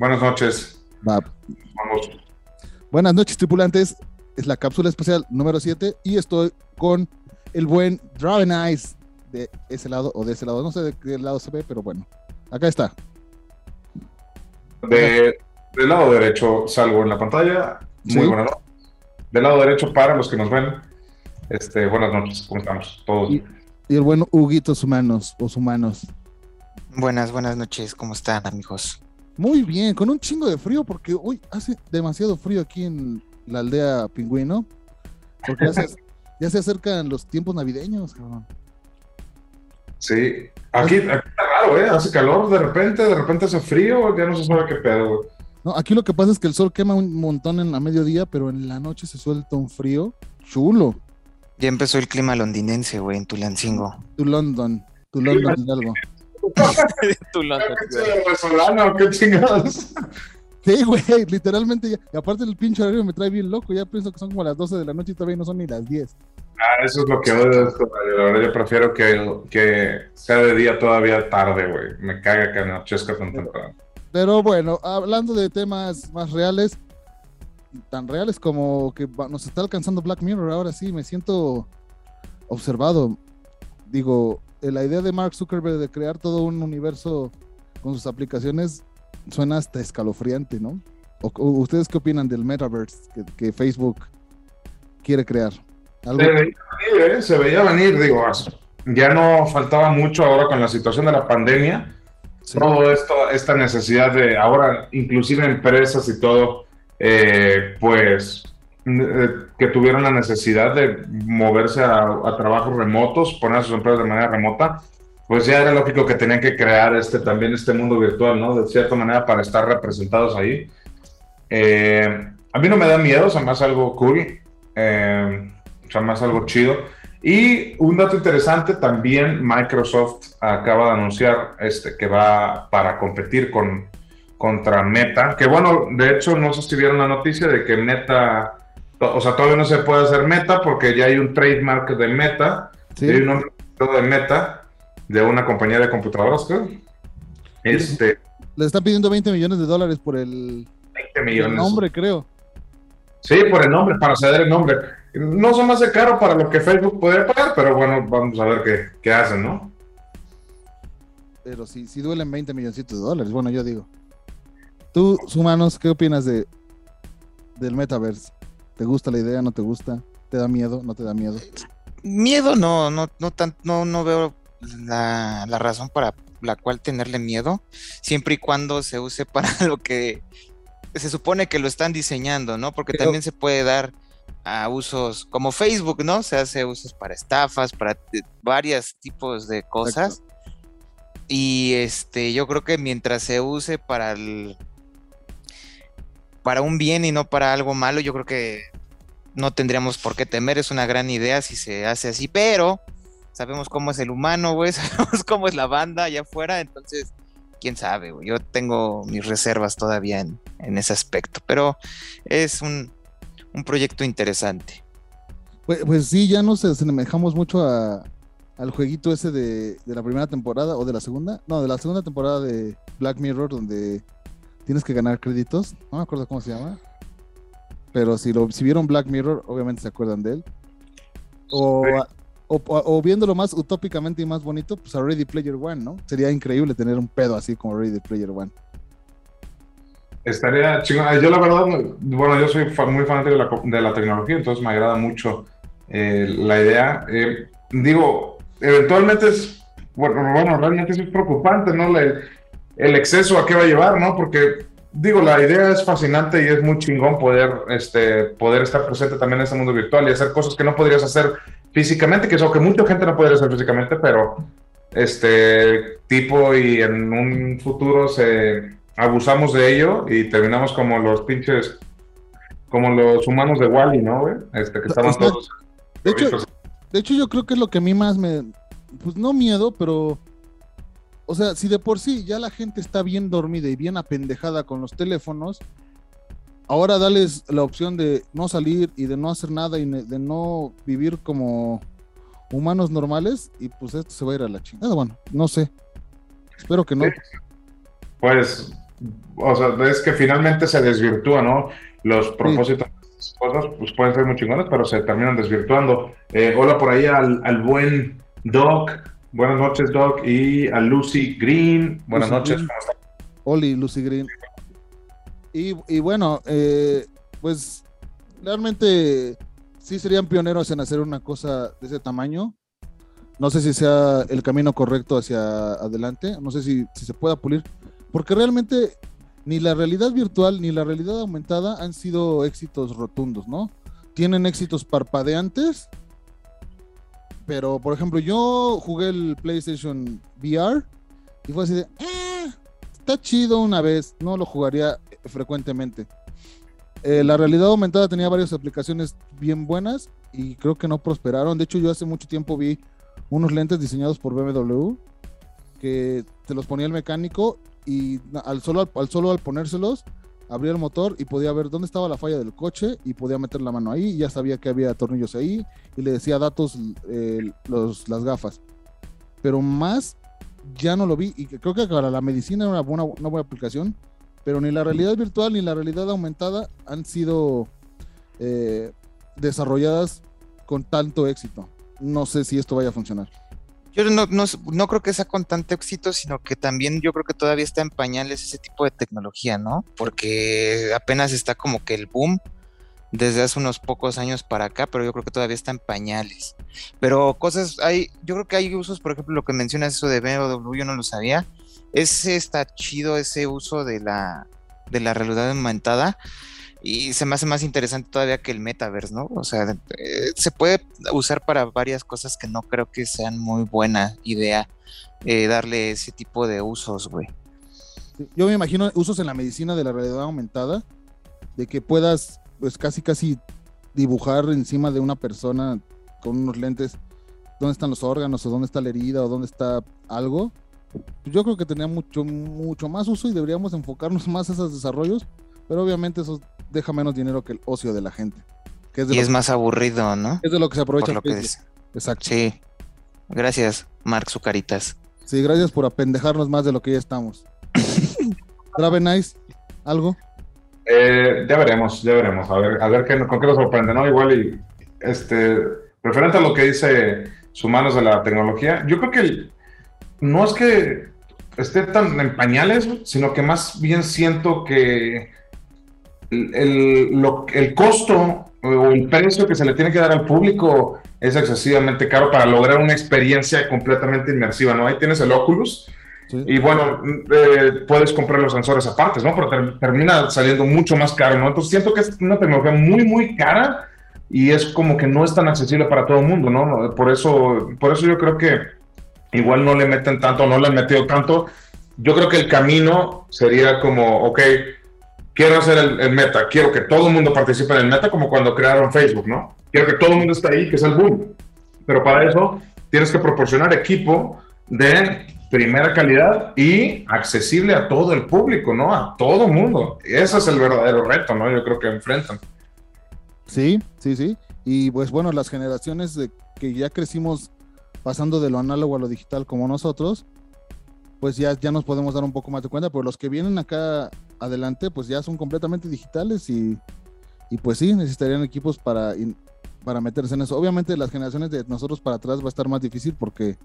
Buenas noches. Va. Vamos. Buenas noches, tripulantes. Es la cápsula especial número 7 y estoy con el buen Draven Eyes de ese lado o de ese lado. No sé de qué lado se ve, pero bueno. Acá está. De, del lado derecho salgo en la pantalla. Muy Sí. buenas noches. Del lado derecho, para los que nos ven, este, buenas noches. ¿Cómo estamos? Todos. Y, y el buen Huguitos Humanos, os humanos. Buenas, buenas noches, ¿cómo están amigos? Muy bien, con un chingo de frío porque hoy hace demasiado frío aquí en la aldea Pingüino. Porque ya se, ya se acercan los tiempos navideños, cabrón. Sí. Aquí, aquí está raro, ¿eh? Hace calor de repente, de repente hace frío, ya no se sabe qué pedo, güey. No, aquí lo que pasa es que el sol quema un montón en la mediodía, pero en la noche se suelta un frío chulo. Ya empezó el clima londinense, güey, en Tulancingo. Tu London, tu London Hidalgo. ¿Qué venezolano? ¿Qué chingados? Sí, güey, literalmente ya. Y aparte el pinche horario me trae bien loco. Ya pienso que son como las 12 de la noche y todavía no son ni las 10. Ah, eso es lo que odio de esto, güey. La verdad, yo prefiero que, que sea de día todavía tarde, güey. Me caga que anochezca tan temprano. Pero bueno, hablando de temas más reales, tan reales como que nos está alcanzando Black Mirror, ahora sí me siento observado. Digo, la idea de Mark Zuckerberg de crear todo un universo con sus aplicaciones suena hasta escalofriante, ¿no? O- ¿Ustedes qué opinan del metaverse que, que Facebook quiere crear? ¿Algo? Se veía venir, ¿eh? Se veía venir, digo, ya no faltaba mucho ahora con la situación de la pandemia. Sí. Todo esto, esta necesidad de ahora, inclusive empresas y todo, eh, pues eh, que tuvieron la necesidad de moverse a, a trabajos remotos, poner a sus empresas de manera remota, pues ya era lógico que tenían que crear este también este mundo virtual, ¿no? De cierta manera para estar representados ahí. Eh, a mí no me da miedo, o sea, más algo cool, eh, o sea, más algo chido. Y un dato interesante, también Microsoft acaba de anunciar este, que va para competir con, contra Meta, que bueno, de hecho no sé si vieron la noticia de que Meta, o sea, todavía no se puede hacer Meta porque ya hay un trademark de Meta, Sí. hay un nombre de Meta, de una compañía de computadoras, creo. Este, Le están pidiendo 20 millones de dólares por el, 20 el millones. nombre, creo. Sí, por el nombre, para ceder el nombre. No son más de caro para lo que Facebook podría pagar, pero bueno, vamos a ver qué, qué hacen, ¿no? Pero sí, sí duelen 20 milloncitos de dólares, bueno, yo digo. Tú, humanos, ¿qué opinas de del metaverse? ¿Te gusta la idea? ¿No te gusta? ¿Te da miedo? ¿No te da miedo? Miedo no, no, no tan, no, no veo la, la razón para la cual tenerle miedo, siempre y cuando se use para lo que se supone que lo están diseñando, ¿no? Porque Pero- también se puede dar a usos como Facebook, ¿no? Se hace usos para estafas, para eh, varios tipos de cosas. Y este, yo creo que mientras se use para el para un bien y no para algo malo, yo creo que no tendríamos por qué temer. Es una gran idea si se hace así, pero sabemos cómo es el humano, güey, sabemos cómo es la banda allá afuera, entonces, quién sabe, güey. Yo tengo mis reservas todavía en, ese aspecto, pero es un, proyecto interesante. Pues, pues sí, ya nos asemejamos mucho al jueguito ese de la primera temporada o de la segunda. No, de la segunda temporada de Black Mirror, donde tienes que ganar créditos. No me acuerdo cómo se llama. Pero si, lo, si vieron Black Mirror, obviamente se acuerdan de él. O, Sí. o, o viéndolo más utópicamente y más bonito, pues a Ready Player One, ¿no? Sería increíble tener un pedo así como Ready Player One. Estaría chingón. Ah, Yo la verdad, bueno, yo soy muy fanático de la, de la tecnología, entonces me agrada mucho eh, la idea. Eh, digo, eventualmente es, bueno, bueno, realmente es preocupante, ¿no? La- el exceso a qué va a llevar, ¿no? Porque, digo, la idea es fascinante y es muy chingón poder, este, poder estar presente también en este mundo virtual y hacer cosas que no podrías hacer físicamente, que es lo que mucha gente no podría hacer físicamente, pero este tipo y en un futuro se abusamos de ello y terminamos como los pinches como los humanos de Wally, ¿no, güey? Este que estaban todos De hecho, de hecho, yo creo que es lo que a mí más me. Pues no miedo, pero. O sea, si de por sí ya la gente está bien dormida y bien apendejada con los teléfonos, ahora dales la opción de no salir y de no hacer nada y de no vivir como humanos normales, y pues esto se va a ir a la chingada. Bueno, no sé. Espero que no. Sí. Pues o sea, es que finalmente se desvirtúa, ¿no? Los propósitos de cosas, pues pueden ser muy chingones, pero se terminan desvirtuando. Eh, hola por ahí al, al, buen Doc. Buenas noches, Doc. Y a Lucy Green. Buenas noches. ¿Cómo estás? Oli, Lucy Green. Y, y bueno, eh, pues realmente sí serían pioneros en hacer una cosa de ese tamaño. No sé si sea el camino correcto hacia adelante, no sé si, si se pueda pulir, porque realmente ni la realidad virtual ni la realidad aumentada han sido éxitos rotundos, ¿no? Tienen éxitos parpadeantes, pero por ejemplo yo jugué el PlayStation VR y fue así de, eh, está chido una vez, no lo jugaría frecuentemente. Eh, la realidad aumentada tenía varias aplicaciones bien buenas y creo que no prosperaron. De hecho, yo hace mucho tiempo vi unos lentes diseñados por BMW que te los ponía el mecánico y al solo al, solo al ponérselos abría el motor y podía ver dónde estaba la falla del coche y podía meter la mano ahí ya sabía que había tornillos ahí y le decía datos eh, los, las gafas. Pero más ya no lo vi y creo que para la medicina era una buena, una buena aplicación pero ni la realidad virtual ni la realidad aumentada han sido eh, desarrolladas con tanto éxito. No sé si esto vaya a funcionar. Yo no, no, creo que sea con tanto éxito, sino que también yo creo que todavía está en pañales ese tipo de tecnología, ¿no? Porque apenas está como que el boom desde hace unos pocos años para acá, pero yo creo que todavía está en pañales. Pero cosas, hay, yo creo que hay usos, por ejemplo, lo que mencionas eso de BMW, yo no lo sabía, ese está chido, ese uso de la, de la realidad aumentada. Y se me hace más interesante todavía que el metaverse, ¿no? O sea, eh, se puede usar para varias cosas que no creo que sean muy buena idea eh, darle ese tipo de usos, güey. Yo me imagino usos en la medicina de la realidad aumentada, de que puedas, pues casi, casi dibujar encima de una persona con unos lentes dónde están los órganos o dónde está la herida o dónde está algo yo creo que tenía mucho, mucho más uso y deberíamos enfocarnos más a esos desarrollos, pero obviamente eso deja menos dinero que el ocio de la gente. y es más aburrido, ¿no? Es de lo que se aprovecha. lo que Exacto. Sí. Gracias, Mark Zucaritas. Sí, gracias por apendejarnos más de lo que ya estamos. Grave Nice, ¿algo? Eh, ya veremos, ya veremos. A ver, a ver qué, con qué nos sorprende, ¿no? Igual y este, referente a lo que dice Humanos de la tecnología, yo creo que el, no es que esté tan en pañales, sino que más bien siento que el, el, costo o el precio que se le tiene que dar al público es excesivamente caro para lograr una experiencia completamente inmersiva, ¿no? Ahí tienes el Oculus y bueno, eh, puedes comprar los sensores aparte, ¿no? Pero termina saliendo mucho más caro, ¿no? Entonces siento que es una tecnología muy, muy cara y es como que no es tan accesible para todo el mundo, ¿no? Por eso, por eso yo creo que igual no le meten tanto, no le han metido tanto. Yo creo que el camino sería como, ok, quiero hacer el, meta, quiero que todo el mundo participe en el meta como cuando crearon Facebook, ¿no? Quiero que todo el mundo esté ahí, que es el boom. Pero para eso tienes que proporcionar equipo de primera calidad y accesible a todo el público, ¿no? A todo mundo. Ese es el verdadero reto, ¿no? Yo creo que enfrentan. Sí, sí, sí. Y pues bueno, las generaciones que ya crecimos pasando de lo análogo a lo digital como nosotros, pues ya, ya nos podemos dar un poco más de cuenta, pero los que vienen acá adelante, pues ya son completamente digitales y, y pues sí, necesitarían equipos para, para meterse en eso. Obviamente las generaciones de nosotros para atrás va a estar más difícil porque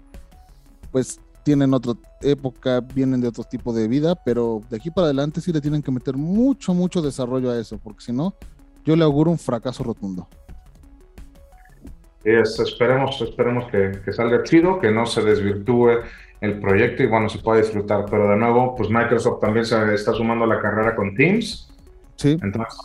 pues tienen otra época, vienen de otro tipo de vida, pero de aquí para adelante sí le tienen que meter mucho, mucho desarrollo a eso, porque si no, yo le auguro un fracaso rotundo esperemos, esperemos que, que, salga chido, que no se desvirtúe el proyecto y bueno, se pueda disfrutar. Pero de nuevo, pues Microsoft también se está sumando a la carrera con Teams. Sí. Entonces,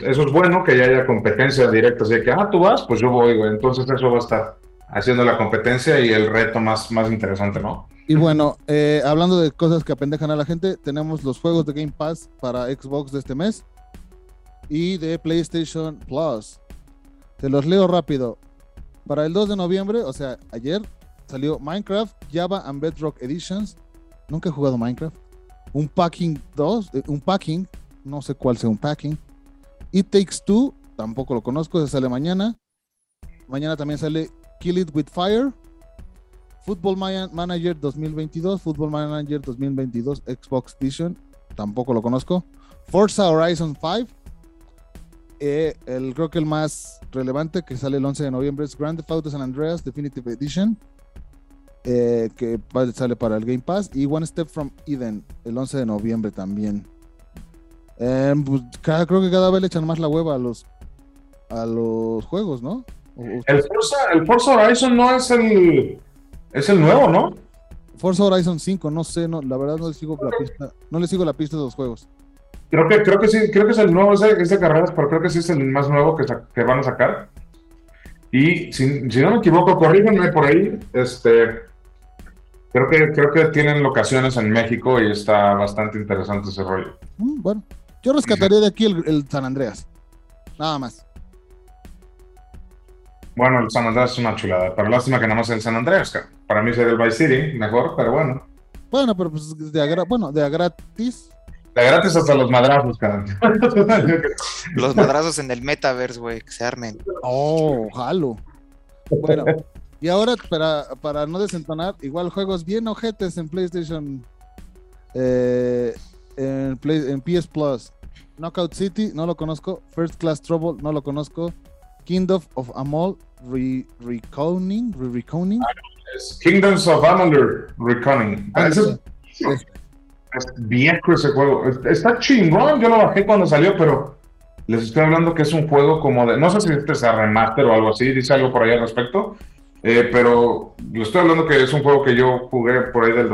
eso es bueno que ya haya competencia directa. Así que, ah, tú vas, pues yo voy, güey. Entonces, eso va a estar haciendo la competencia y el reto más, más interesante, ¿no? Y bueno, eh, hablando de cosas que apendejan a la gente, tenemos los juegos de Game Pass para Xbox de este mes y de PlayStation Plus. Te los leo rápido. Para el 2 de noviembre, o sea, ayer, salió Minecraft Java and Bedrock Editions. Nunca he jugado Minecraft. Un Packing 2, eh, un Packing, no sé cuál sea un Packing. It Takes Two, tampoco lo conozco, se sale mañana. Mañana también sale Kill It With Fire. Football Manager 2022, Football Manager 2022, Xbox Edition. tampoco lo conozco. Forza Horizon 5. Eh, el, creo que el más relevante que sale el 11 de noviembre es Grand Theft Auto San Andreas Definitive Edition. Eh, que sale para el Game Pass. Y One Step from Eden el 11 de noviembre también. Eh, pues, cada- creo que cada vez le echan más la hueva a los, a los juegos, ¿no? El Forza, el Forza Horizon no es el. Es el nuevo, ¿no? Forza Horizon 5, no sé, no, la verdad no le sigo la pista, no le sigo la pista de los juegos. Creo que, creo que sí, creo que es el nuevo, es de, carreras, pero creo que sí es el más nuevo que, que van a sacar. Y si, si no me equivoco, corríganme por ahí, este, creo que, creo que tienen locaciones en México y está bastante interesante ese rollo. Mm, bueno, yo rescataría de aquí el, el San Andreas. Nada más. Bueno, el San Andrés es una chulada, pero lástima que nada más es el San Andrés. que Para mí sería el Vice City, mejor, pero bueno. Bueno, pero pues de a, bueno, de a gratis. De gratis hasta los madrazos, cara. Los madrazos en el metaverse, güey, que se armen. Oh, jalo. Bueno, y ahora para, para no desentonar, igual juegos bien ojetes en PlayStation, eh, en, Play- en PS Plus. Knockout City, no lo conozco. First Class Trouble, no lo conozco. Kingdom of Amol, Re Reconing, Re Reconing. Es Kingdoms of Amalur Reckoning. Ah, es, es viejo ese juego. Es- Está chingón, yo lo bajé cuando salió, pero les estoy hablando que es un juego como de. No sé si este es a remaster o algo así, dice algo por ahí al respecto. Eh, pero les estoy hablando que es un juego que yo jugué por ahí del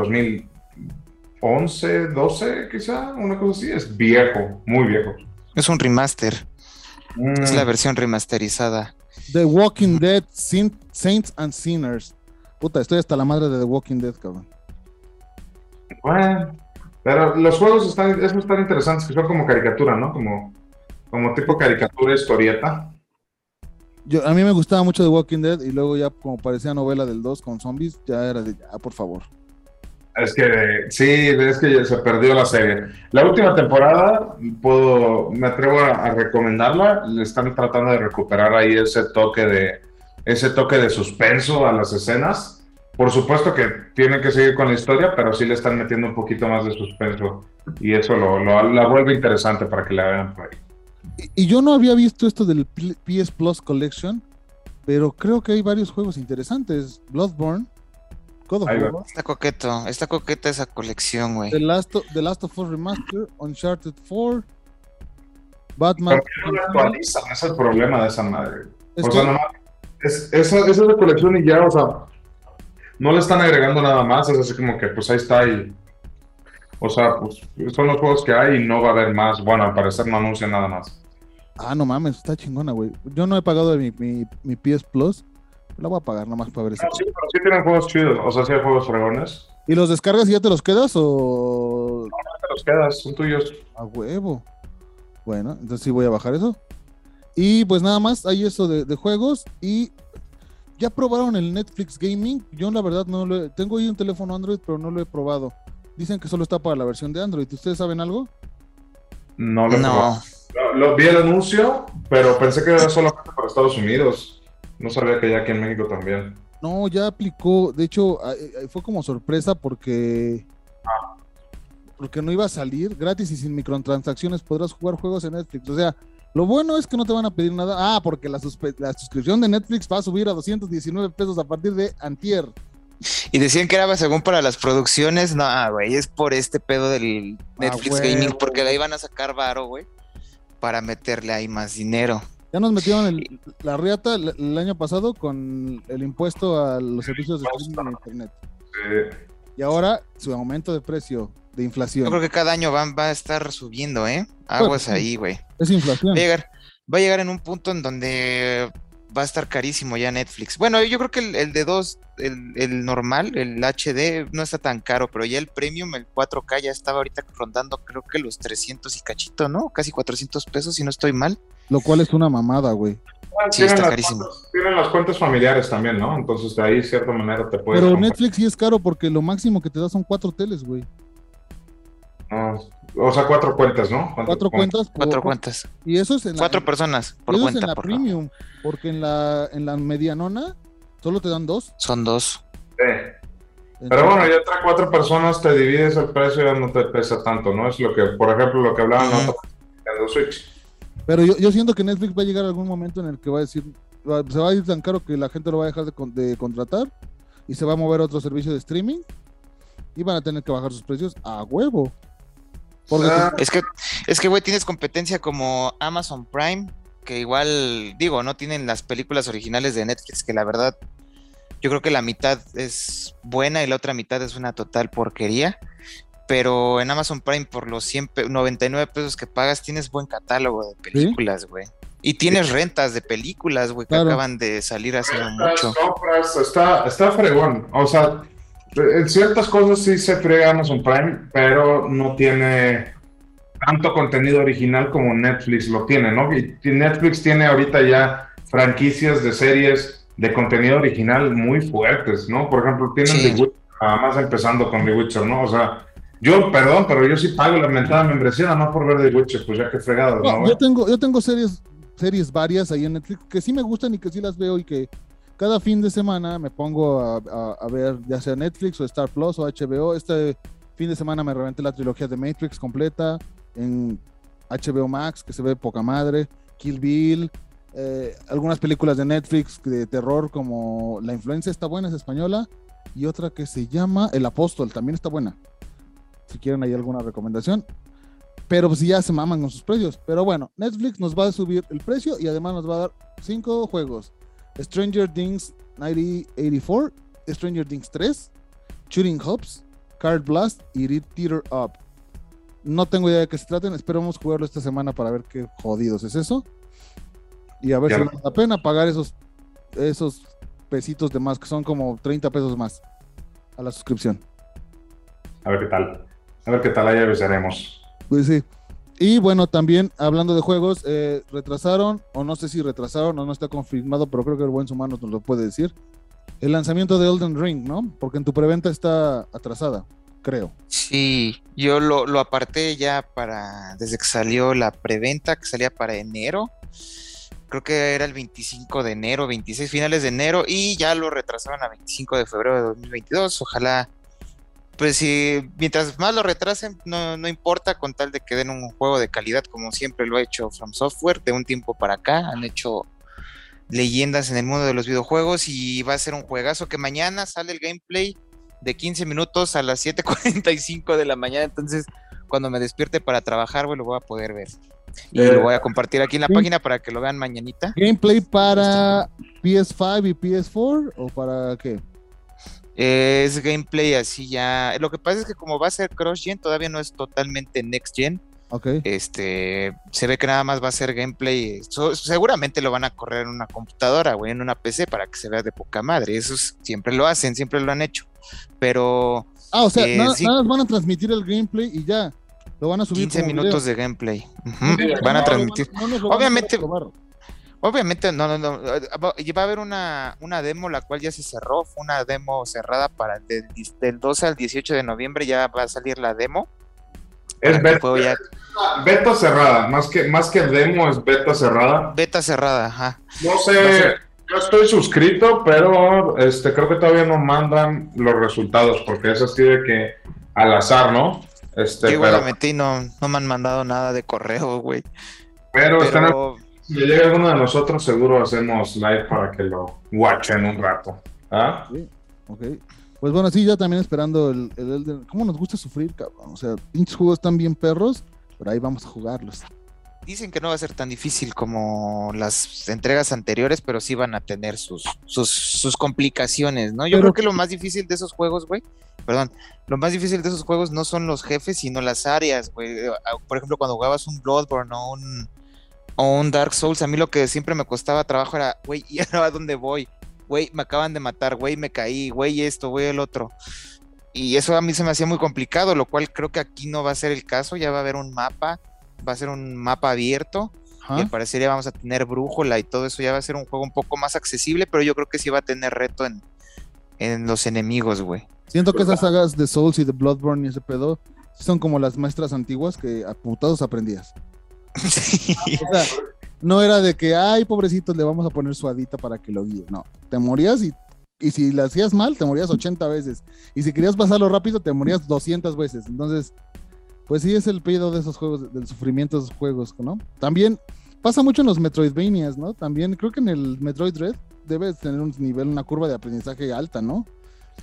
2011, 12, quizá, una cosa así. Es viejo, muy viejo. Es un remaster. Es Mm, la versión remasterizada. The Walking Dead, Sin- Saints and Sinners. Puta, estoy hasta la madre de The Walking Dead, cabrón. Bueno, pero los juegos están, están interesantes, que son como caricatura, ¿no? Como, como tipo caricatura, historieta. Yo, a mí me gustaba mucho The Walking Dead y luego ya como parecía novela del 2 con zombies, ya era de ya, por favor. Es que sí, es que se perdió la serie. La última temporada, puedo, me atrevo a, a recomendarla. Le están tratando de recuperar ahí ese toque de ese toque de suspenso a las escenas. Por supuesto que tienen que seguir con la historia, pero sí le están metiendo un poquito más de suspenso y eso lo, lo- la vuelve interesante para que la vean por ahí. Y, y yo no había visto esto del PS Plus Collection, pero creo que hay varios juegos interesantes. Bloodborne, God of. War, Está coqueto, está coqueta esa colección, güey. The Last, of, The Last of Us Remaster, Uncharted 4, Batman. Pero no actualizan, es el problema de esa madre. Es o que- sea, nomás, es, esa, esa es la colección y ya, o sea, no le están agregando nada más, es así como que pues ahí está y, o sea, pues son los juegos que hay y no va a haber más. Bueno, al parecer no anuncian nada más. Ah, no mames, está chingona, güey. Yo no he pagado mi, mi, mi PS Plus. La voy a pagar nomás para ver eso. No, sí, pero sí tienen juegos chidos, o sea, sí hay juegos fregones. ¿Y los descargas y ya te los quedas o Te los quedas, son tuyos. a huevo? Bueno, entonces sí voy a bajar eso. Y pues nada más, hay eso de, de juegos y ya probaron el Netflix Gaming. Yo la verdad no lo he, tengo ahí un teléfono Android, pero no lo he probado. Dicen que solo está para la versión de Android. ¿Ustedes saben algo? No lo No. Lo, lo vi el anuncio, pero pensé que era solamente para Estados Unidos. No sabía que ya aquí en México también. No, ya aplicó. De hecho, fue como sorpresa porque. Porque no iba a salir gratis y sin microtransacciones. Podrás jugar juegos en Netflix. O sea, lo bueno es que no te van a pedir nada. Ah, porque la, la suscripción de Netflix va a subir a 219 pesos a partir de Antier. Y decían que era según para las producciones. No, ah, güey, es por este pedo del Netflix huevo. Gaming, porque ahí van a sacar varo, güey, para meterle ahí más dinero. Ya nos metieron el- la riata el, el año pasado con el impuesto a los servicios de streaming en Internet. Y ahora su aumento de precio de inflación. Yo creo que cada año van, va a estar subiendo, ¿eh? Aguas Bueno, ahí, güey. Es inflación. Va a llegar, va a llegar en un punto en donde va a estar carísimo ya Netflix. Bueno, yo creo que el, el de dos, el, el normal, el HD, no está tan caro, pero ya el premium, el 4K, ya estaba ahorita rondando, creo que los 300 y cachito, ¿no? Casi 400 pesos, si no estoy mal. Lo cual es una mamada, güey. Sí, tienen está carísimo. cuentas- tienen las cuentas familiares también, ¿no? Entonces de ahí, de cierta manera, te puedes. Pero comprar. Netflix sí es caro porque lo máximo que te da son cuatro teles, güey. No, o sea, cuatro cuentas, ¿no? Cuatro cuentas. por- Cuatro cuentas. Y eso es en la, Cuatro personas por eso es cuenta, en la por premium. Porque en la, en la medianona solo te dan dos. Son dos. Sí. Pero bueno, ya trae cuatro personas, te divides el precio y ya no te pesa tanto, ¿no? Es lo que, por ejemplo, lo que hablaban Ujú. en los Switch. Pero yo, yo siento que Netflix va a llegar a algún momento en el que va a decir, va- se va a ir tan caro que la gente lo va a dejar de, con- de contratar y se va a mover a otro servicio de streaming y van a tener que bajar sus precios a huevo. Porque Ah, Es que, es que, güey, tienes competencia como Amazon Prime, que igual, digo, no tienen las películas originales de Netflix, que la verdad, yo creo que la mitad es buena y la otra mitad es una total porquería. Pero en Amazon Prime, por los 100 pe- 99 pesos que pagas, tienes buen catálogo de películas, güey. Y tienes rentas de películas, güey, que Claro. acaban de salir hace no mucho. compras, está, está fregón. O sea, en ciertas cosas sí se frega Amazon Prime, pero no tiene tanto contenido original como Netflix lo tiene, ¿no? Y Netflix tiene ahorita ya franquicias de series de contenido original muy fuertes, ¿no? Por ejemplo, tienen Sí. The Witcher, nada más empezando con The Witcher, ¿no? O sea, yo, perdón, pero yo sí pago la mentada membresía nada más por ver The Witcher, pues ya que fregados, No, ¿no? yo tengo, yo tengo series, series varias ahí en Netflix que sí me gustan y que sí las veo y que cada fin de semana me pongo a, ver ya sea Netflix o Star Plus o HBO. Este fin de semana me reventé la trilogía de Matrix completa en HBO Max, que se ve poca madre, Kill Bill, eh, algunas películas de Netflix de terror como La Influencia está buena, es española, y otra que se llama El Apóstol, también está buena. Si quieren ahí alguna recomendación. Pero pues ya se maman con sus precios. Pero bueno, Netflix nos va a subir el precio y además nos va a dar cinco juegos. Stranger Things 9084, Stranger Things 3, Shooting Hubs, Card Blast y Read Theater Up. No tengo idea de qué se traten, esperamos jugarlo esta semana para ver qué jodidos es eso. Y a ver Ya. si vale la pena pagar esos, esos pesitos de más, que son como 30 pesos más a la suscripción. A ver qué tal. A ver qué tal, ahí avisaremos. Pues sí. Y bueno, también hablando de juegos, eh, retrasaron, o no sé si retrasaron o no está confirmado, pero creo que el buen humano nos lo puede decir. El lanzamiento de Elden Ring, ¿no? Porque en tu preventa está atrasada, creo. Sí, yo lo, lo aparté ya para, desde que salió la preventa, que salía para enero. Creo que era el 25 de enero, 26 finales de enero, y ya lo retrasaron a 25 de febrero de 2022. Ojalá, pues si mientras más lo retrasen, no, no importa, con tal de que den un juego de calidad, como siempre lo ha hecho From Software, de un tiempo para acá. Han hecho leyendas en el mundo de los videojuegos y va a ser un juegazo que mañana sale el gameplay de 15 minutos a las 7:45 de la mañana. Entonces, cuando me despierte para trabajar, güey, lo voy a poder ver. Y Eh, lo voy a compartir aquí en la página para que lo vean mañanita. ¿Gameplay para PS5 y PS4 o para qué? Es gameplay así ya. Lo que pasa es que como va a ser cross-gen, todavía no es totalmente next-gen. Ok. Este, se ve que nada más va a ser gameplay. so- seguramente lo van a correr en una computadora, güey, en una PC para que se vea de poca madre. Eso es- siempre lo hacen, siempre lo han hecho. Pero Ah, o sea, eh, nada, sí. nada más van a transmitir el gameplay y ya. Lo van a subir 15 como minutos video. de gameplay. Sí, Van a No, transmitir. no a Obviamente- no, no, no. eh, Va a haber una, una demo, la cual ya se cerró. Fue una demo cerrada para el del, del 12 al 18 de noviembre. Ya va a salir la demo. Es beta, ya- beta cerrada, más que, más que demo es beta cerrada. beta cerrada, ajá. No sé, ser- yo estoy suscrito, pero este creo que todavía no mandan los resultados, porque es así de que al azar, ¿no? Este, Yo igual pero, la metí no, no me han mandado nada de correo, güey. pero están- Pero si llega alguno de nosotros, seguro hacemos live para que lo watchen un rato. ¿Ah? Sí, ok. Pues bueno, sí, ya también esperando el, el Elden- ¿Cómo nos gusta sufrir, cabrón? O sea, pinches juegos están bien perros, pero ahí vamos a jugarlos. dicen que no va a ser tan difícil como las entregas anteriores, pero sí van a tener sus, sus, sus complicaciones, ¿no? Yo Pero- creo que lo más difícil de esos juegos, güey, perdón, lo más difícil de esos juegos no son los jefes, sino las áreas, güey. Eh, Por ejemplo, cuando jugabas un Bloodborne o un, o un Dark Souls, a mí lo que siempre me costaba trabajo era, güey, ¿y ahora a dónde voy? Güey, me acaban de matar, güey, me caí, güey, esto, güey, el otro. Y eso a mí se me hacía muy complicado, lo cual creo que aquí no va a ser el caso, ya va a haber un mapa, va a ser un mapa abierto, y Ajá. al parecer ya vamos a tener brújula y todo eso ya va a ser un juego un poco más accesible, pero yo creo que sí va a tener reto en, en los enemigos, güey. Siento que esas sagas de Souls y de Bloodborne y ese pedo son como las maestras antiguas que a putados aprendías. No era de que, ay, pobrecitos, le vamos a poner suadita para que lo guíe. No, te morías y Y si lo hacías mal, te morías 80 veces. Y si querías pasarlo rápido, te morías 200 veces. Entonces, pues sí es el pedo de esos juegos, del sufrimiento de esos juegos, ¿no? También pasa mucho en los Metroidvanias, ¿no? También creo que en el Metroid Red debes tener un nivel, una curva de aprendizaje alta, ¿no?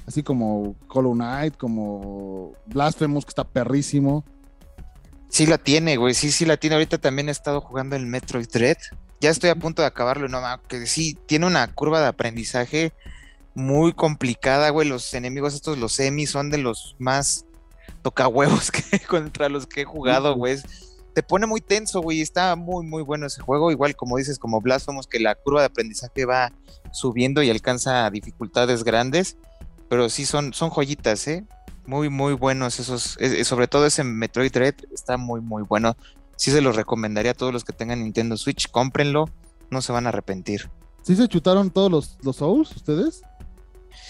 Así como Hollow Knight, como Blasphemous, que está perrísimo. Sí la tiene, güey, sí, sí la tiene. Ahorita también he estado jugando el Metroid Dread. Ya estoy a punto de acabarlo, no, que sí, tiene una curva de aprendizaje muy complicada, güey. Los enemigos estos, los semis, son de los más tocahuevos que contra los que he jugado, güey. Te pone muy tenso, güey. Está muy, muy bueno ese juego. Igual, como dices, como Blasphemous, que la curva de aprendizaje va subiendo y alcanza dificultades grandes. Pero sí son, son joyitas, ¿eh? Muy, muy buenos esos. sobre todo ese Metroid Dread está muy, muy bueno. Sí se los recomendaría a todos los que tengan Nintendo Switch. Cómprenlo. No se van a arrepentir. ¿Sí se chutaron todos los, los Souls, ustedes?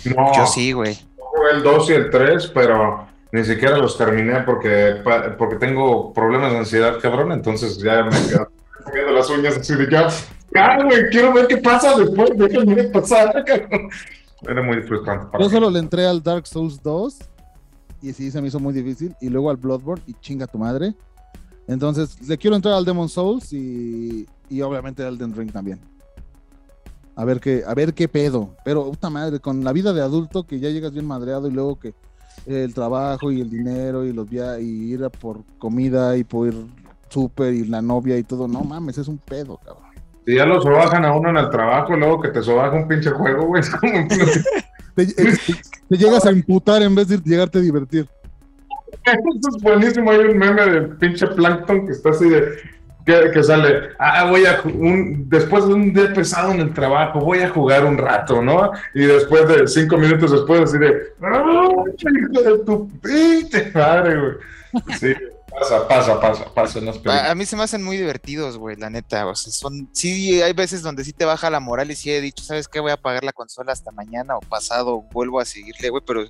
No. Yo sí, güey. Jugué el 2 y el 3, pero ni siquiera los terminé porque, porque tengo problemas de ansiedad, cabrón. Entonces ya me quedo comiendo las uñas así de ya. Ah, güey, quiero ver qué pasa después. Déjame pasar, cabrón. Era muy frustrante. Para Yo solo le entré al Dark Souls 2 y sí se me hizo muy difícil. Y luego al Bloodborne y chinga tu madre. Entonces le quiero entrar al Demon Souls y, y obviamente al Elden Ring también. A ver qué, a ver qué pedo. Pero puta madre, con la vida de adulto que ya llegas bien madreado y luego que el trabajo y el dinero y los viajes y ir a por comida y por ir súper y la novia y todo, no mames, es un pedo, cabrón. Si ya lo sobajan a uno en el trabajo, luego que te sobaja un pinche juego, güey, es como... te, te, llegas a imputar en vez de llegarte a divertir. Esto es buenísimo, hay un meme del pinche Plankton que está así de... Que, sale, ah, voy a, un, después de un día pesado en el trabajo, voy a jugar un rato, ¿no? Y después de cinco minutos después, así de, hijo de tu pinche madre, güey! Sí. Pasa, pasa, pasa, pasa a, a, mí se me hacen muy divertidos, güey, la neta. O sea, son, sí, hay veces donde sí te baja la moral y sí he dicho, ¿sabes qué? Voy a pagar la consola hasta mañana o pasado, vuelvo a seguirle, güey, pero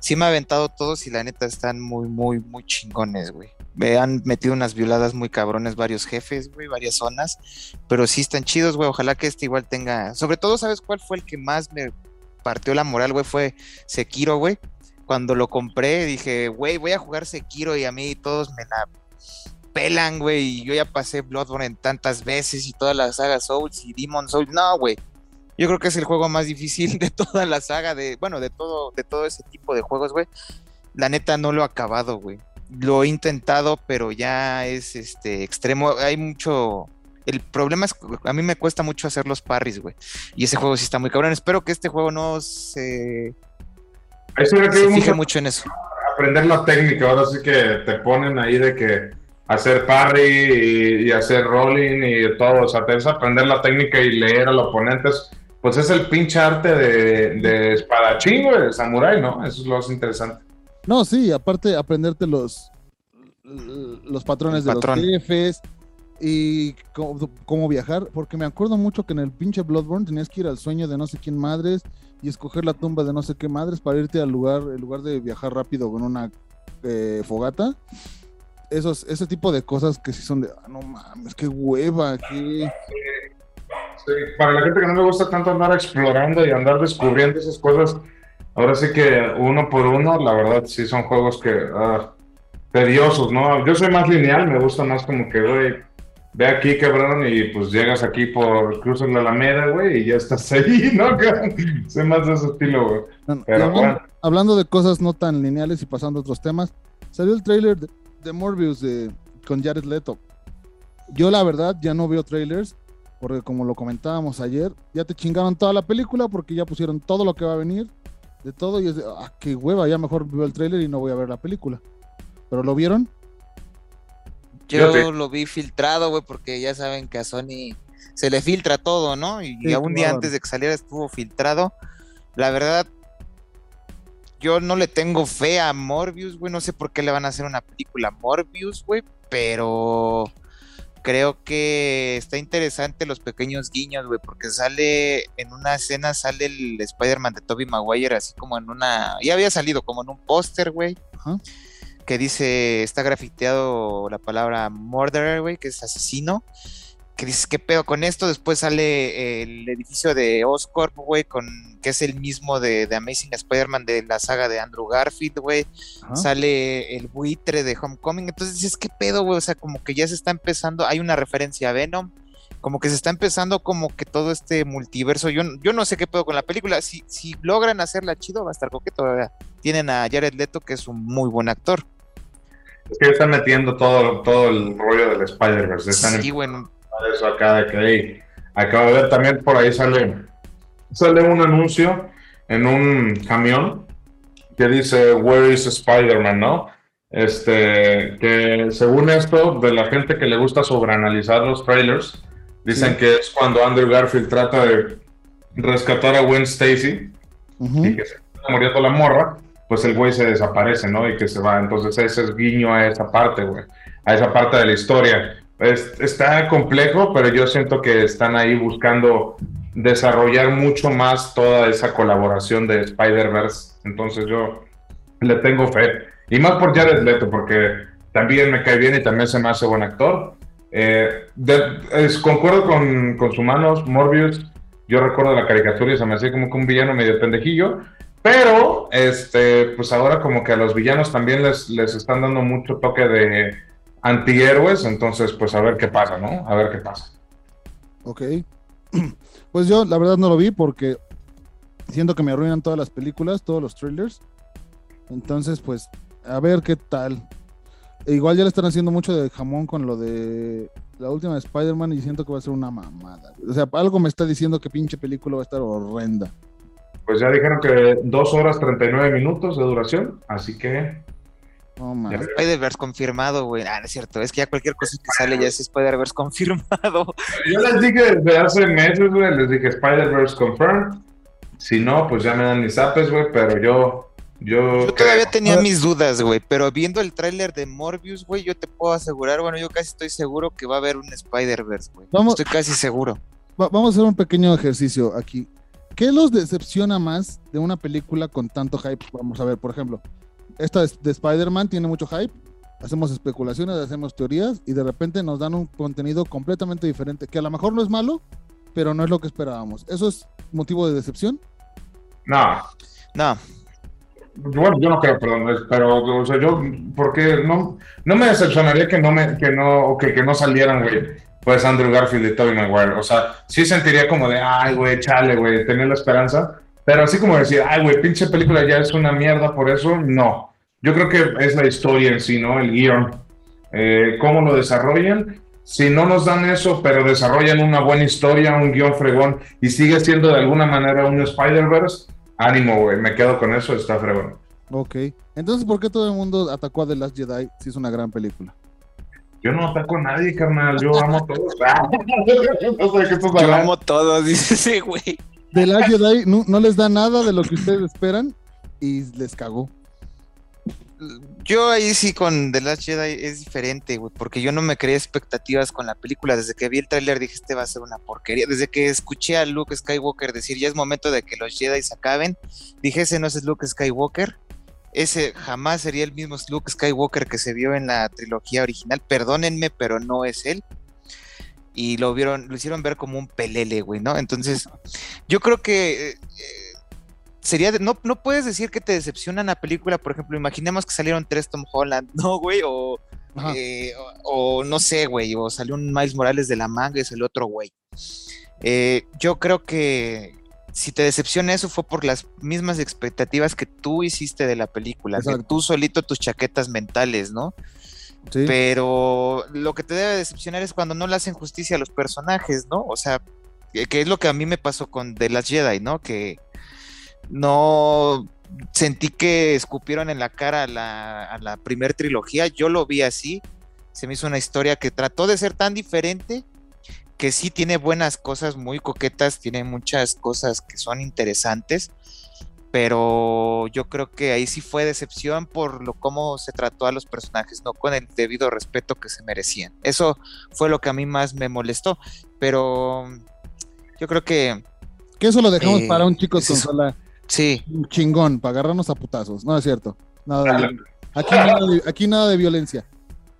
sí me ha aventado todos y la neta están muy, muy, muy chingones, güey. Me han metido unas violadas muy cabrones varios jefes, güey, varias zonas, pero sí están chidos, güey. Ojalá que este igual tenga. Sobre todo, ¿sabes cuál fue el que más me partió la moral, güey? Fue Sekiro, güey cuando lo compré dije, güey, voy a jugar Sekiro y a mí todos me la pelan, güey, y yo ya pasé Bloodborne tantas veces y toda la saga Souls y Demon Souls, no, güey. Yo creo que es el juego más difícil de toda la saga de, bueno, de todo de todo ese tipo de juegos, güey. La neta no lo he acabado, güey. Lo he intentado, pero ya es este extremo, hay mucho el problema es a mí me cuesta mucho hacer los parries, güey. Y ese juego sí está muy cabrón. Espero que este juego no se se mucho en eso. Aprender la técnica, ahora sí que te ponen ahí de que hacer parry y, hacer rolling y todo, o sea, te aprender la técnica y leer al oponente, pues es el pinche arte de, de espadachín, güey, de samurái, ¿no? Eso es lo más interesante. No, sí, aparte aprenderte los, los patrones de los jefes y cómo, cómo, viajar, porque me acuerdo mucho que en el pinche Bloodborne tenías que ir al sueño de no sé quién madres y escoger la tumba de no sé qué madres para irte al lugar, en lugar de viajar rápido con una eh, fogata. Esos, ese tipo de cosas que sí son de, ah, no mames, qué hueva, qué... Sí, para la gente que no le gusta tanto andar explorando y andar descubriendo esas cosas, ahora sí que uno por uno, la verdad sí son juegos que ah, tediosos, ¿no? Yo soy más lineal, me gusta más como que, güey, ve aquí, cabrón, y pues llegas aquí por cruzas la Alameda, güey, y ya estás ahí, ¿no? Soy más de ese estilo, güey. Pero hablando, hablando, de cosas no tan lineales y pasando a otros temas, salió el trailer de, Morbius de, con Jared Leto. Yo, la verdad, ya no veo trailers, porque como lo comentábamos ayer, ya te chingaron toda la película porque ya pusieron todo lo que va a venir, de todo, y es de, ah, qué hueva, ya mejor veo el trailer y no voy a ver la película. ¿Pero lo vieron? Yo lo vi filtrado, güey, porque ya saben que a Sony se le filtra todo, ¿no? Y, a un día antes de que saliera estuvo filtrado. La verdad, yo no le tengo fe a Morbius, güey. No sé por qué le van a hacer una película Morbius, güey. Pero creo que está interesante los pequeños guiños, güey. Porque sale en una escena, sale el Spider-Man de Tobey Maguire, así como en una. Ya había salido como en un póster, güey. Ajá que dice, está grafiteado la palabra murderer, güey, que es asesino. que dices, ¿qué pedo con esto? Después sale el edificio de Oscorp, güey, con, que es el mismo de, de Amazing Spider-Man de la saga de Andrew Garfield, güey. Sale el buitre de Homecoming. Entonces dices, ¿qué pedo, güey? O sea, como que ya se está empezando, hay una referencia a Venom. Como que se está empezando como que todo este multiverso. Yo, yo no sé qué pedo con la película. Si, si logran hacerla chido, va a estar coqueto. Tienen a Jared Leto, que es un muy buen actor. Es que están metiendo todo, todo el rollo del Spider-Verse. Sí, bueno eso acá de que acabo de ver también por ahí sale, sale un anuncio en un camión que dice Where is Spider-Man, ¿no? Este, que según esto, de la gente que le gusta sobreanalizar los trailers, dicen que es cuando Andrew Garfield trata de rescatar a Gwen Stacy y que se está muriendo la morra, pues el güey se desaparece, ¿no? Y que se va. Entonces ese es guiño a esa parte, güey, a esa parte de la historia está complejo, pero yo siento que están ahí buscando desarrollar mucho más toda esa colaboración de Spider-Verse. Entonces yo le tengo fe. Y más por Jared Leto, porque también me cae bien y también se me hace buen actor. Eh, concuerdo con, con su manos, Morbius. Yo recuerdo la caricatura y se me hacía como que un villano medio pendejillo. Pero, este, pues ahora como que a los villanos también les, les están dando mucho toque de, antihéroes, entonces pues a ver qué pasa, ¿no? A ver qué pasa. Ok. Pues yo la verdad no lo vi porque siento que me arruinan todas las películas, todos los thrillers. Entonces pues a ver qué tal. E igual ya le están haciendo mucho de jamón con lo de la última de Spider-Man y siento que va a ser una mamada. O sea, algo me está diciendo que pinche película va a estar horrenda. Pues ya dijeron que dos horas 39 minutos de duración, así que Spider-Verse confirmado, güey. Ah, no es cierto. Es que ya cualquier cosa que sale ya es Spider-Verse confirmado. Yo les dije desde hace meses, güey. Les dije Spider-Verse confirmed. Si no, pues ya me dan mis zapes, güey. Pero yo. Yo, yo todavía tenía mis dudas, güey. Pero viendo el tráiler de Morbius, güey, yo te puedo asegurar. Bueno, yo casi estoy seguro que va a haber un Spider-Verse, güey. Estoy casi seguro. vamos a hacer un pequeño ejercicio aquí. ¿Qué los decepciona más de una película con tanto hype? Vamos a ver, por ejemplo esta de Spider-Man tiene mucho hype, hacemos especulaciones, hacemos teorías y de repente nos dan un contenido completamente diferente, que a lo mejor no es malo, pero no es lo que esperábamos. ¿Eso es motivo de decepción? No. No. Bueno, yo no creo, perdón, pero, o sea, yo, porque no, no me decepcionaría que no me, que no, que, que no salieran, güey, pues Andrew Garfield y Tobey Maguire. O sea, sí sentiría como de, ay, güey, chale, güey, tenía la esperanza, pero así como decir, ay, güey, pinche película ya es una mierda por eso, no. Yo creo que es la historia en sí, ¿no? El guion. Eh, cómo lo desarrollan. Si no nos dan eso, pero desarrollan una buena historia, un guion fregón y sigue siendo de alguna manera un Spider-Verse, ánimo, güey. Me quedo con eso, está fregón. Ok. Entonces, ¿por qué todo el mundo atacó a The Last Jedi si es una gran película? Yo no ataco a nadie, carnal. Yo amo a todos. Yo amo a todos, dice ese güey. The Last Jedi no, les da nada de lo que ustedes esperan y les cagó. Yo ahí sí con The Last Jedi es diferente, güey, porque yo no me creía expectativas con la película. Desde que vi el tráiler dije, este va a ser una porquería. Desde que escuché a Luke Skywalker decir, ya es momento de que los Jedi se acaben, dije, ese no es Luke Skywalker. Ese jamás sería el mismo Luke Skywalker que se vio en la trilogía original. Perdónenme, pero no es él y lo vieron, lo hicieron ver como un pelele, güey, ¿no? Entonces, yo creo que eh, sería, no, no puedes decir que te decepciona la película, por ejemplo, imaginemos que salieron tres Tom Holland, ¿no, güey? O, eh, o, no sé, güey, o salió un Miles Morales de la manga y salió otro güey. Eh, yo creo que si te decepciona eso fue por las mismas expectativas que tú hiciste de la película, que tú solito tus chaquetas mentales, ¿no? Pero lo que te debe decepcionar es cuando no le hacen justicia a los personajes, ¿no? O sea, que es lo que a mí me pasó con The Last Jedi, ¿no? Que no sentí que escupieron en la cara a la, a la primer trilogía. Yo lo vi así. Se me hizo una historia que trató de ser tan diferente que sí tiene buenas cosas muy coquetas, tiene muchas cosas que son interesantes, pero yo creo que ahí sí fue decepción por lo cómo se trató a los personajes, no con el debido respeto que se merecían. Eso fue lo que a mí más me molestó, pero yo creo que... Que eso lo dejamos eh, para un chico con sola sí. chingón, para agarrarnos a putazos, no es cierto. Nada aquí, nada de, aquí nada de violencia.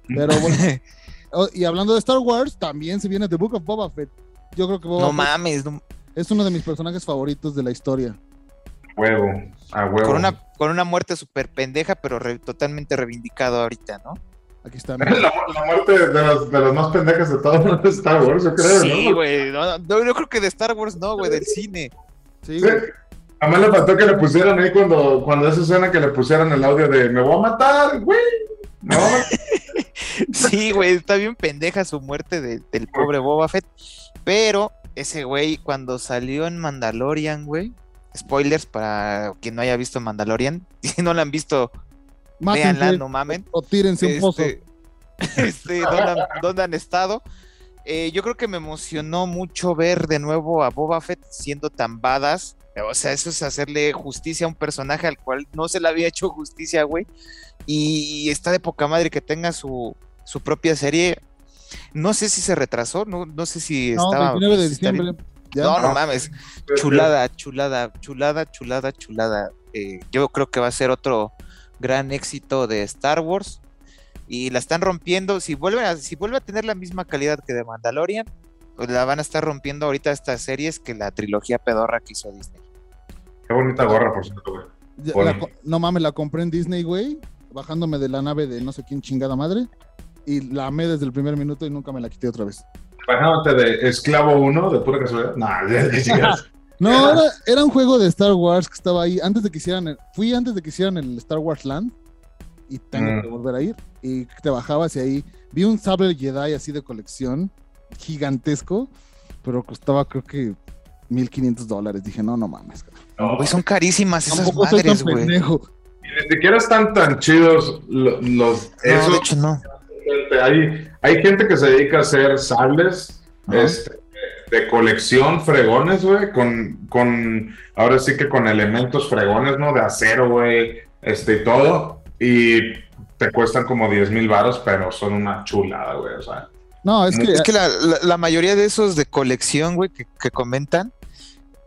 Pero bueno. Oh, y hablando de Star Wars, también se viene The Book of Boba Fett. Yo creo que Boba No Fett mames, no- es uno de mis personajes favoritos de la historia. Huevo, a huevo. con una, con una muerte súper pendeja, pero re- totalmente reivindicado ahorita, ¿no? Aquí está. La, la muerte de los, de los más pendejas de todos los Star Wars, yo creo, Sí, ¿no? güey. No, no, yo creo que de Star Wars no, güey, del cine. Sí, Sí. A mí le faltó que le pusieran ahí cuando, cuando esa escena que le pusieran el audio de me voy a matar, güey. Matar. Sí, güey, está bien pendeja su muerte de- del pobre Boba Fett. Pero ese güey, cuando salió en Mandalorian, güey. Spoilers para quien no haya visto Mandalorian. Si no la han visto, Mátense véanla, no mamen. o tírense un pozo. Este, este, ¿dónde, han, dónde han estado? Eh, yo creo que me emocionó mucho ver de nuevo a Boba Fett siendo tan badass. O sea, eso es hacerle justicia a un personaje al cual no se le había hecho justicia, güey. Y está de poca madre que tenga su, su propia serie. No sé si se retrasó, no, no sé si No, estaba. 29 de si estaría- diciembre. Ya. No, no No. mames. Chulada, chulada, chulada, chulada, chulada. Eh, yo creo que va a ser otro gran éxito de Star Wars. Y la están rompiendo. Si vuelve a, si vuelve a tener la misma calidad que de Mandalorian, la van a estar rompiendo ahorita estas series que la trilogía pedorra que hizo Disney. Qué bonita gorra, por cierto, güey. La no mames, la compré en Disney, güey. Bajándome de la nave de no sé quién chingada madre. Y la amé desde el primer minuto y nunca me la quité otra vez. Bajándote de Esclavo 1, de pura casualidad. Nah. No, era, era un juego de Star Wars que estaba ahí antes de que hicieran. el- fui antes de que hicieran el Star Wars Land. Y tengo Mm. que volver a ir. Y te bajabas y ahí vi un sable Jedi así de colección. Gigantesco. Pero costaba creo que 1500 dólares. Dije, no, no mames. No, Güey, son carísimas esas Tampoco soy tan madres, güey. Pendejo. Ni siquiera están tan chidos lo- los. esos. hecho no. hay, hay gente que se dedica a hacer sables Ajá. este, de colección fregones, güey, con, con, ahora sí que con elementos fregones, ¿no? De acero, güey, este y todo, y te cuestan como 10 mil varos, pero son una chulada, güey, o sea. No, es que. Es que la, la- la mayoría de esos de colección, güey, que, que comentan,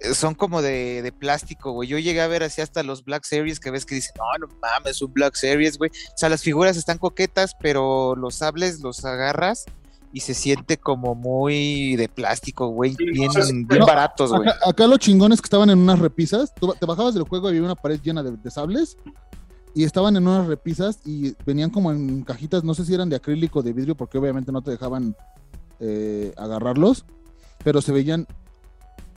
eh, son como de, de plástico, güey. Yo llegué a ver así hasta los Black Series que ves que dicen, no, no mames, un Black Series, güey. O sea, las figuras están coquetas, pero los sables los agarras y se siente como muy de plástico, güey. Sí, Bien, no bien no, baratos, güey. Acá, acá los chingones que estaban en unas repisas, tú te bajabas del juego y había una pared llena de, de sables y estaban en unas repisas y venían como en cajitas, no sé si eran de acrílico o de vidrio porque obviamente no te dejaban eh, agarrarlos, pero se veían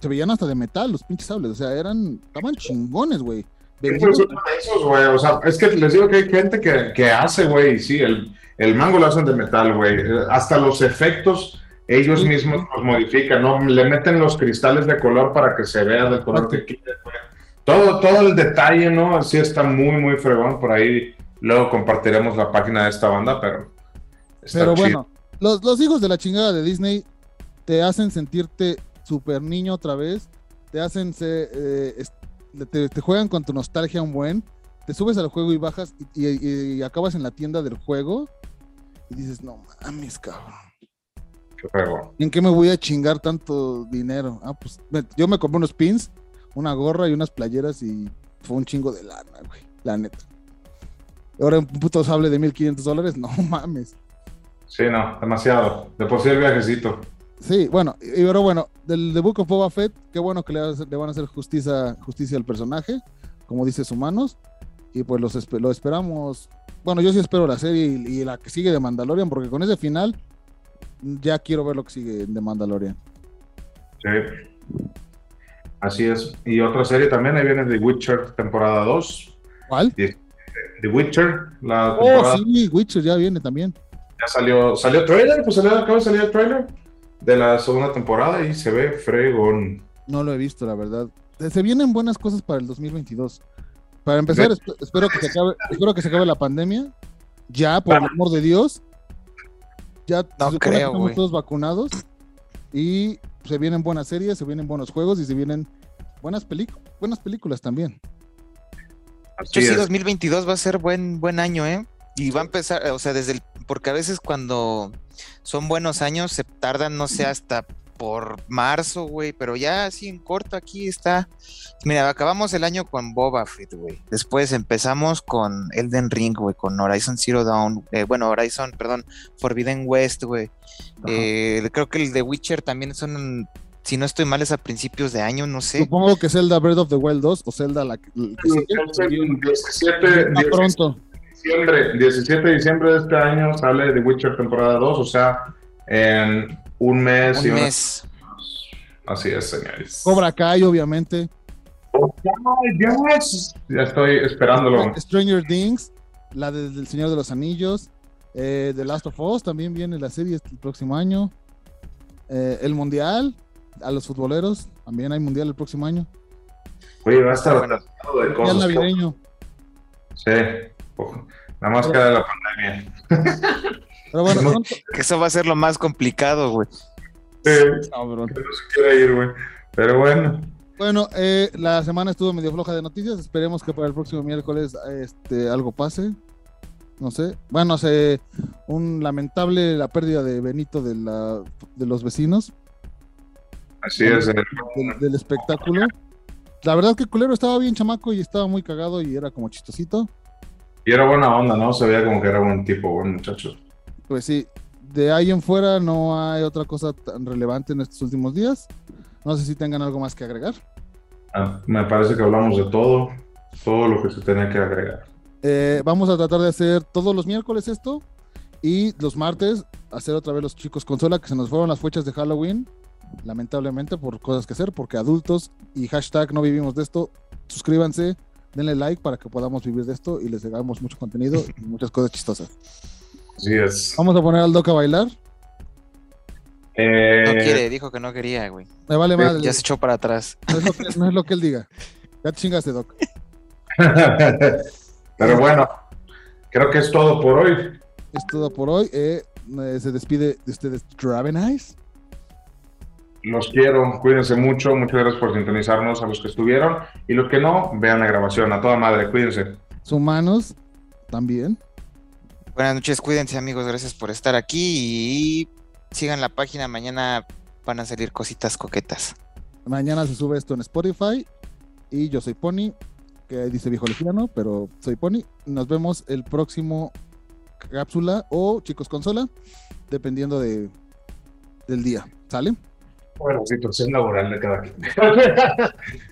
se veían hasta de metal los pinches sables, o sea, eran estaban chingones, güey. Esos o sea, es que les digo que hay gente que, que hace, güey, sí, el, el mango lo hacen de metal, güey, hasta los efectos ellos mismos los modifican, ¿no? Le meten los cristales de color para que se vea del color que quieren, güey. Todo, todo el detalle, ¿no? Así está muy, muy fregón, por ahí luego compartiremos la página de esta banda, pero está Pero chido. bueno, los, los hijos de la chingada de Disney te hacen sentirte súper niño otra vez, te hacen se- eh, te, te juegan con tu nostalgia un buen, te subes al juego y bajas y, y- y acabas en la tienda del juego y dices, no mames, cabrón. Qué. ¿En qué me voy a chingar tanto dinero? Ah, pues me- yo me compré unos pins, una gorra y unas playeras y fue un chingo de lana, güey, la neta. Ahora un puto sable de 1500 dólares, no mames. Sí, no, demasiado. De por sí el viajecito. Sí, bueno, y pero bueno, del The Book of Boba Fett, qué bueno que le, van a hacer justicia, justicia al personaje, como dices humanos, y pues los lo esperamos. Bueno, yo sí espero la serie y, y la que sigue de Mandalorian, porque con ese final ya quiero ver lo que sigue de Mandalorian. Sí. Así es. Y otra serie también, ahí viene The Witcher temporada 2. ¿Cuál? The Witcher, la Oh, temporada sí, Witcher ya viene también. ya salió, salió trailer, pues salió, acaba de salir el trailer de la segunda temporada y se ve fregón. No lo he visto, la verdad. Eh, Se vienen buenas cosas para el 2022. Para empezar, esp- espero que se acabe, espero que se acabe la pandemia. Ya, por el amor de Dios. Ya No creo, estamos todos vacunados. Y se vienen buenas series, se vienen buenos juegos y se vienen buenas, buenas películas también. Yo sí, es. 2022 va a ser buen, buen año, ¿eh? Y va a empezar, o sea, desde el, porque a veces cuando son buenos años se tardan, no sé, hasta por marzo, güey, pero ya así en corto aquí está. Mira, acabamos el año con Boba Fett, güey. Después empezamos con Elden Ring, güey, con Horizon Zero Dawn, eh, bueno, Horizon, perdón, Forbidden West, güey. Eh, creo que el de Witcher también son, si no estoy mal, es a principios de año, no sé. Supongo que Zelda Breath of the Wild 2 o Zelda la que, que 17, Ah, pronto. Diciembre, 17 de diciembre de este año sale The Witcher temporada 2, o sea, en un mes. y Un una- mes. Así es, señores. Cobra Kai, obviamente. Dios. Ya estoy esperándolo. Stranger Things, la de- del Señor de los Anillos. eh, The Last of Us también viene la serie el próximo año. eh, el Mundial, a los futboleros, también hay Mundial el próximo año. Oye, va a estar Bueno. de cosas. que- navideño. Sí. Ojo, Nada más queda la pandemia. Pero bueno, No. Que eso va a ser lo más complicado, güey. Sí, cabrón. que no se quiere ir, güey. Pero bueno. Bueno, eh, la semana estuvo medio floja de noticias. Esperemos que para el próximo miércoles este, algo pase. No sé. Bueno, se, un lamentable la pérdida de Benito de, la, de los vecinos Así es. eh, del, del espectáculo. La verdad que Culero estaba bien chamaco y estaba muy cagado y era como chistosito. Y era buena onda, ¿no? Se veía como que era buen tipo, buen muchacho. Pues sí, de ahí en fuera no hay otra cosa tan relevante en estos últimos días. No sé si tengan algo más que agregar. Ah, me parece que hablamos de todo, todo lo que se tenía que agregar. Eh, vamos a tratar de hacer todos los miércoles esto y los martes hacer otra vez los chicos consola que se nos fueron las fechas de Halloween, lamentablemente por cosas que hacer, porque adultos y hashtag no vivimos de esto, suscríbanse, denle like para que podamos vivir de esto y les hagamos mucho contenido y muchas cosas chistosas. Así es. Vamos a poner al Doc a bailar. Eh, No quiere, dijo que no quería, güey. Me vale Sí, madre. Ya se echó para atrás. No es, lo que, no es lo que él diga. Ya te chingaste, Doc. Pero bueno, creo que es todo por hoy. Es todo por hoy. Eh, eh, se despide de ustedes Draven Eyes. Los quiero, cuídense mucho, muchas gracias por sintonizarnos a los que estuvieron y los que no, vean la grabación, a toda madre, cuídense. Humanos también. Buenas noches, cuídense amigos, gracias por estar aquí y sigan la página, mañana van a salir cositas coquetas. Mañana se sube esto en Spotify. Y yo soy Pony, que dice viejo lesbiano, pero soy Pony. Nos vemos el próximo cápsula o chicos consola, dependiendo de, del día. ¿Sale? Bueno, situación laboral de cada quien.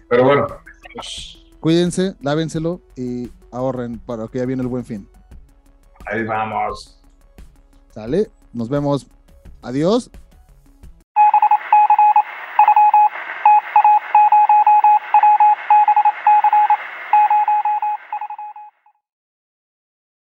Pero bueno, Cuídense, lávenselo y ahorren para que ya viene el buen fin. Ahí vamos. ¿Sale? Nos vemos. Adiós.